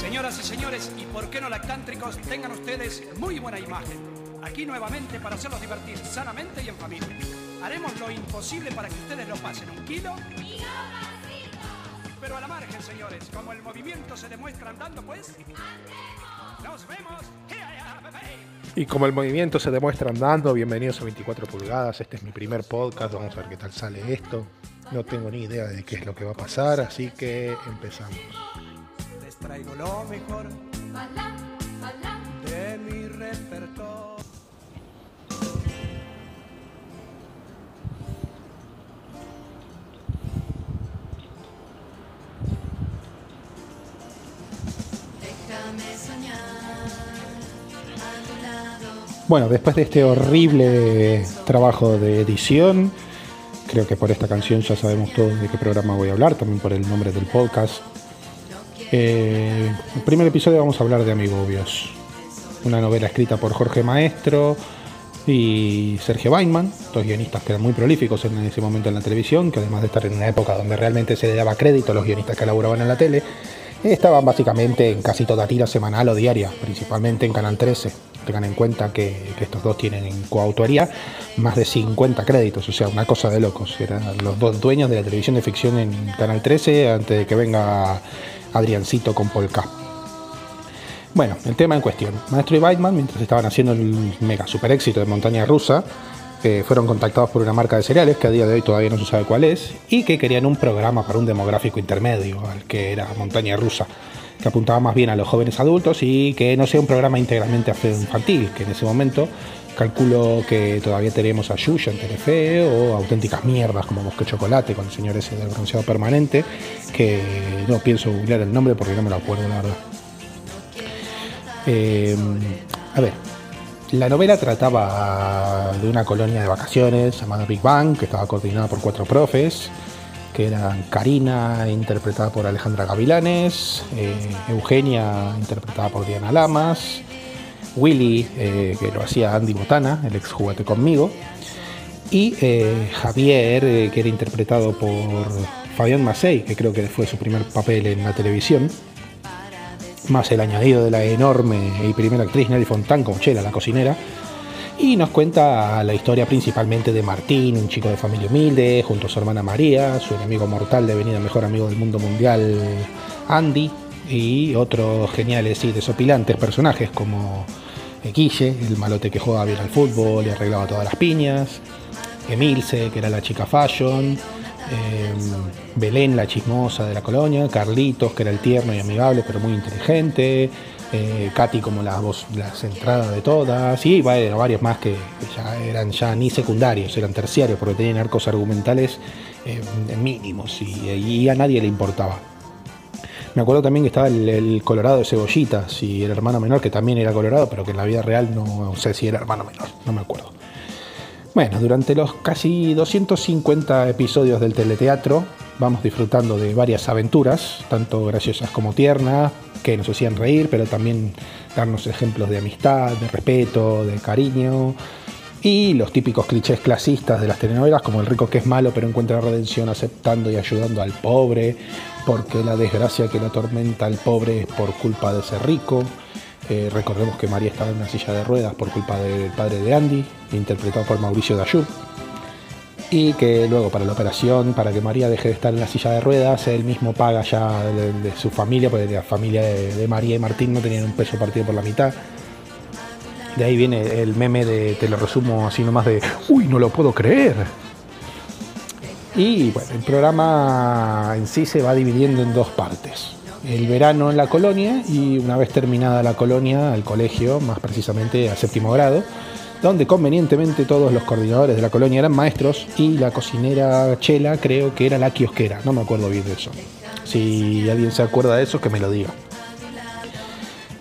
Señoras y señores, y por qué no lactántricos, tengan ustedes muy buena imagen. Aquí nuevamente para hacerlos divertir sanamente y en familia. Haremos lo imposible para que ustedes lo pasen un kilo. Pero a la margen, señores, como el movimiento se demuestra andando, pues. ¡Nos vemos! Y como el movimiento se demuestra andando, bienvenidos a 24 pulgadas. Este es mi primer podcast. Vamos a ver qué tal sale esto. No tengo ni idea de qué es lo que va a pasar, así que empezamos. Traigo lo mejor de mi repertorio. Déjame soñar a tu lado. Bueno, después de este horrible trabajo de edición, creo que por esta canción ya sabemos todos de qué programa voy a hablar, también por el nombre del podcast. Eh, el primer episodio vamos a hablar de Amigobios, una novela escrita por Jorge Maestro y Sergio Weinman, dos guionistas que eran muy prolíficos en ese momento en la televisión, que además de estar en una época donde realmente se le daba crédito a los guionistas que elaboraban en la tele, estaban básicamente en casi toda tira semanal o diaria, principalmente en Canal 13. Tengan en cuenta que, que estos dos tienen en coautoría más de 50 créditos, o sea, una cosa de locos. Eran los dos dueños de la televisión de ficción en Canal 13 antes de que venga Adriancito con Polka. Bueno, el tema en cuestión. Maestro y Weidman, mientras estaban haciendo el mega super éxito de Montaña Rusa, eh, fueron contactados por una marca de cereales que a día de hoy todavía no se sabe cuál es, y que querían un programa para un demográfico intermedio, al que era Montaña Rusa, que apuntaba más bien a los jóvenes adultos y que no sea un programa integralmente infantil, que en ese momento calculo que todavía tenemos a Yuya en Telefe o auténticas mierdas como Bosque Chocolate con el señor ese del bronceado permanente, que no pienso googlear el nombre porque no me lo acuerdo, la verdad. Eh, a ver, la novela trataba de una colonia de vacaciones llamada Big Bang, que estaba coordinada por cuatro profes, que eran Karina, interpretada por Alejandra Gavilanes, eh, Eugenia, interpretada por Diana Lamas, Willy, eh, que lo hacía Andy Botana, el ex juguete conmigo, y eh, Javier, eh, que era interpretado por Fabián Macei, que creo que fue su primer papel en la televisión más el añadido de la enorme y primera actriz Nelly Fontán como Chela, la cocinera, y nos cuenta la historia principalmente de Martín, un chico de familia humilde, junto a su hermana María, su enemigo mortal devenido mejor amigo del mundo mundial Andy, y otros geniales y desopilantes personajes como Guille, el malote que juega bien al fútbol y arreglaba todas las piñas, Emilce, que era la chica fashion, eh, Belén, la chismosa de la colonia, Carlitos, que era el tierno y amigable, pero muy inteligente, eh, Katy como la voz, la centrada de todas, y bueno, varios más que ya eran ya ni secundarios, eran terciarios, porque tenían arcos argumentales eh, mínimos y a nadie le importaba. Me acuerdo también que estaba el, Colorado de Cebollitas y el hermano menor, que también era Colorado, pero que en la vida real no sé si era hermano menor, no me acuerdo. Bueno, durante los casi 250 episodios del teleteatro vamos disfrutando de varias aventuras, tanto graciosas como tiernas, que nos hacían reír, pero también darnos ejemplos de amistad, de respeto, de cariño, y los típicos clichés clasistas de las telenovelas, como el rico que es malo pero encuentra redención aceptando y ayudando al pobre, porque la desgracia que lo atormenta al pobre es por culpa de ser rico. Eh, recordemos que María estaba en una silla de ruedas por culpa del padre de Andy, interpretado por Mauricio Dayú. Y que luego para la operación, para que María deje de estar en la silla de ruedas, él mismo paga ya de, de su familia, porque la familia de, de, María y Martín no tenían un peso partido por la mitad. De ahí viene el meme de, te lo resumo así nomás de, uy, no lo puedo creer. Y bueno, el programa en sí se va dividiendo en dos partes el verano en la colonia y una vez terminada la colonia al colegio, más precisamente al séptimo grado, donde convenientemente todos los coordinadores de la colonia eran maestros y la cocinera Chela creo que era la kiosquera, no me acuerdo bien de eso. Si alguien se acuerda de eso, que me lo diga.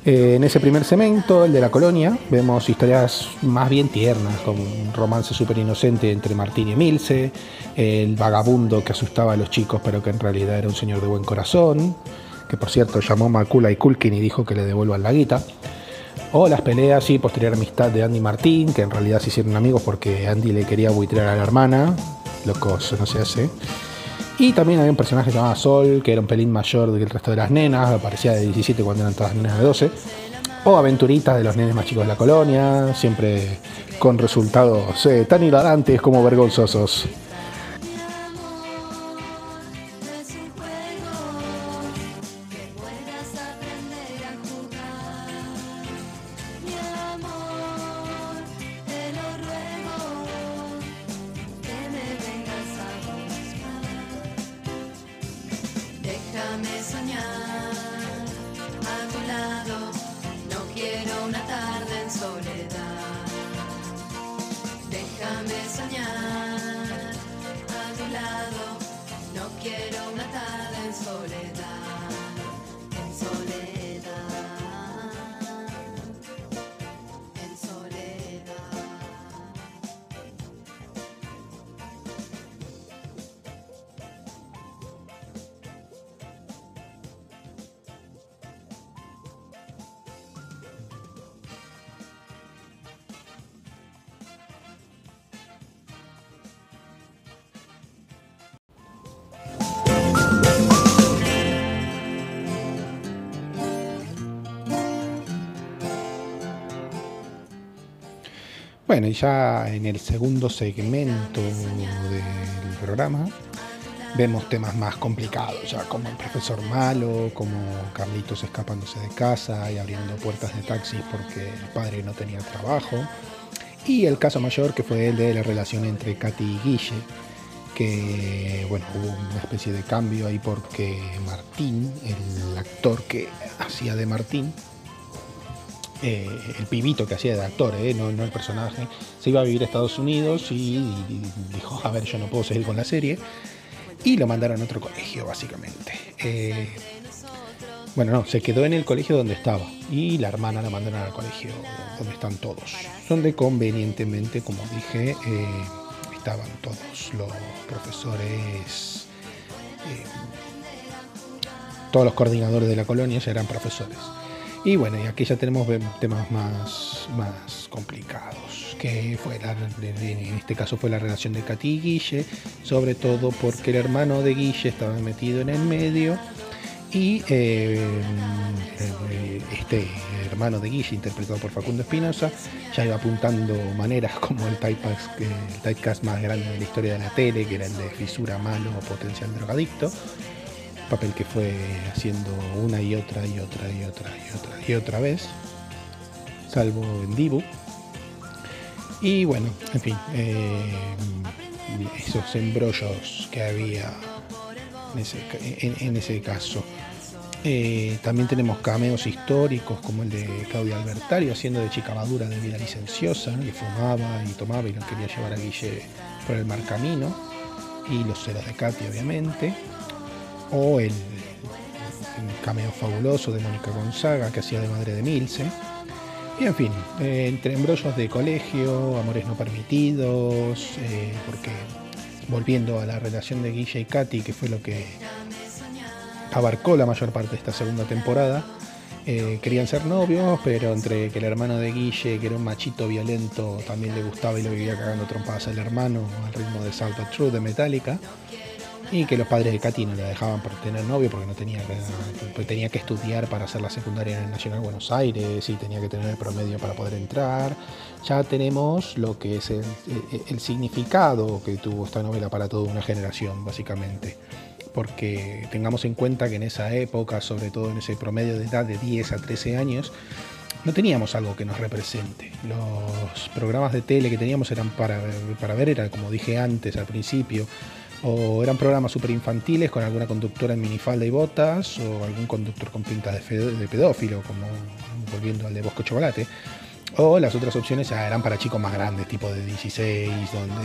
Eh, en ese primer segmento, el de la colonia, vemos historias más bien tiernas, como un romance súper inocente entre Martín y Emilce, el vagabundo que asustaba a los chicos pero que en realidad era un señor de buen corazón, que por cierto llamó Macula y Kulkin y dijo que le devuelvan la guita. O las peleas y posterior amistad de Andy Martín, que en realidad se hicieron amigos porque Andy le quería buitrear a la hermana. Loco, eso no se hace. Y también había un personaje llamado Sol, que era un pelín mayor que el resto de las nenas, aparecía de 17 cuando eran todas nenas de 12. O aventuritas de los nenes más chicos de la colonia, siempre con resultados eh, tan hilarantes como vergonzosos. Bueno, y ya en el segundo segmento del programa vemos temas más complicados, ya como el profesor malo, como Carlitos escapándose de casa y abriendo puertas de taxis porque el padre no tenía trabajo. Y el caso mayor que fue el de la relación entre Katy y Guille, que bueno, hubo una especie de cambio ahí porque Martín, el actor que hacía de Martín, eh, el pibito que hacía de actor, eh, no, el personaje, se iba a vivir a Estados Unidos y, dijo, a ver, yo no puedo seguir con la serie. Y lo mandaron a otro colegio, básicamente. Eh, bueno, no, se quedó en el colegio donde estaba. Y la hermana la mandaron al colegio donde están todos. Donde convenientemente, como dije, eh, estaban todos los profesores. todos los coordinadores de la colonia ya eran profesores. Y bueno, y aquí ya tenemos temas más, más complicados, que fue en este caso fue la relación de Katy y Guille, sobre todo porque el hermano de Guille estaba metido en el medio y eh, eh, este hermano de Guille, interpretado por Facundo Espinosa, ya iba apuntando maneras como el typecast, el typecast más grande de la historia de la tele, que era el de fisura malo o potencial drogadicto papel que fue haciendo una y otra y otra y otra y otra y otra vez, salvo en Dibu. Y bueno, en fin, eh, esos embrollos que había en ese, caso. Eh, también tenemos cameos históricos como el de Claudia Albertario haciendo de chica madura de vida licenciosa, que fumaba y tomaba y lo quería llevar a Guille por el mar camino. Y los celos de Katy, obviamente o el, cameo fabuloso de Mónica Gonzaga que hacía de madre de Milce. Y en fin, eh, entre embrollos de colegio, amores no permitidos, eh, porque volviendo a la relación de Guille y Katy, que fue lo que abarcó la mayor parte de esta segunda temporada, eh, querían ser novios, pero entre que el hermano de Guille, que era un machito violento, también le gustaba y lo vivía cagando trompadas al hermano al ritmo de of Truth de Metallica, y que los padres de Katy no la dejaban por tener novio porque no tenía, porque tenía que estudiar para hacer la secundaria en el Nacional Buenos Aires y tenía que tener el promedio para poder entrar. Ya tenemos lo que es el, el significado que tuvo esta novela para toda una generación, básicamente. Porque tengamos en cuenta que en esa época, sobre todo en ese promedio de edad de 10 a 13 años, no teníamos algo que nos represente. Los programas de tele que teníamos eran para, para ver, era como dije antes al principio, o eran programas súper infantiles con alguna conductora en minifalda y botas, o algún conductor con pinta de, pedófilo, como volviendo al de Bosco Chocolate. O las otras opciones eran para chicos más grandes, tipo de 16, donde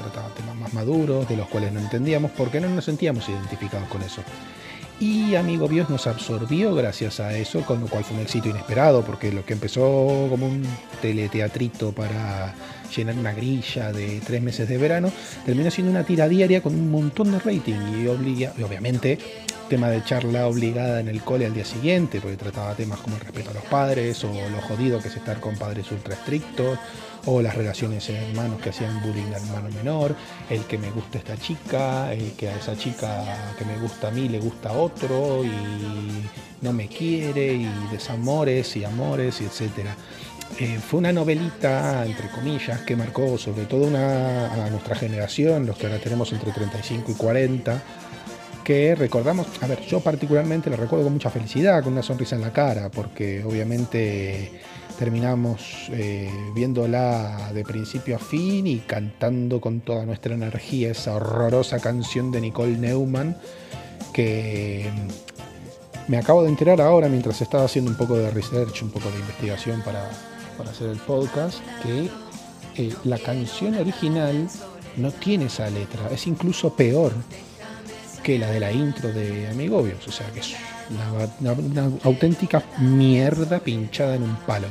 trataban temas más maduros, de los cuales no entendíamos, porque no nos sentíamos identificados con eso. Y Amigo Dios nos absorbió gracias a eso, con lo cual fue un éxito inesperado, porque lo que empezó como un teleteatrito para llenar una grilla de tres meses de verano, terminó siendo una tira diaria con un montón de rating y, obliga- obviamente tema de charla obligada en el cole al día siguiente, porque trataba temas como el respeto a los padres, o lo jodido que es estar con padres ultra estrictos, o las relaciones en hermanos que hacían bullying al hermano menor, el que me gusta esta chica, el que a esa chica que me gusta a mí le gusta a otro y no me quiere, y desamores y amores, y etcétera. Eh, fue una novelita, entre comillas, que marcó sobre todo a nuestra generación, los que ahora tenemos entre 35 y 40, que recordamos, a ver, yo particularmente la recuerdo con mucha felicidad, con una sonrisa en la cara, porque obviamente terminamos eh, viéndola de principio a fin y cantando con toda nuestra energía esa horrorosa canción de Nicole Neumann, que me acabo de enterar ahora mientras estaba haciendo un poco de research, un poco de investigación para, para hacer el podcast, que eh, la canción original no tiene esa letra, es incluso peor que la de la intro de Amigobios, o sea que es una, auténtica mierda pinchada en un palo.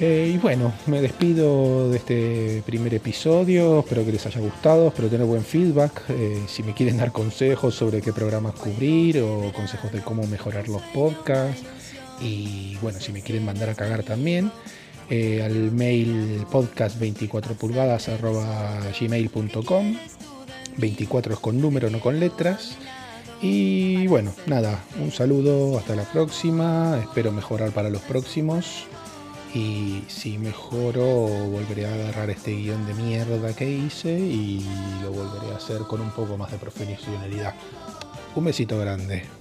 Eh, y bueno, me despido de este primer episodio, espero que les haya gustado, espero tener buen feedback, eh, si me quieren dar consejos sobre qué programas cubrir o consejos de cómo mejorar los podcasts y bueno, si me quieren mandar a cagar también, eh, al mail podcast 24 pulgadas gmail.com 24 es con número, no con letras. Y bueno, nada, un saludo, hasta la próxima, espero mejorar para los próximos. Y si mejoro, volveré a agarrar este guion de mierda que hice y lo volveré a hacer con un poco más de profesionalidad. Un besito grande.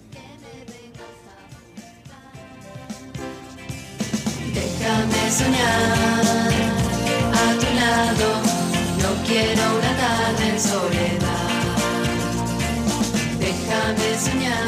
de soñar a tu lado. No quiero una tarde en soledad. Déjame soñar.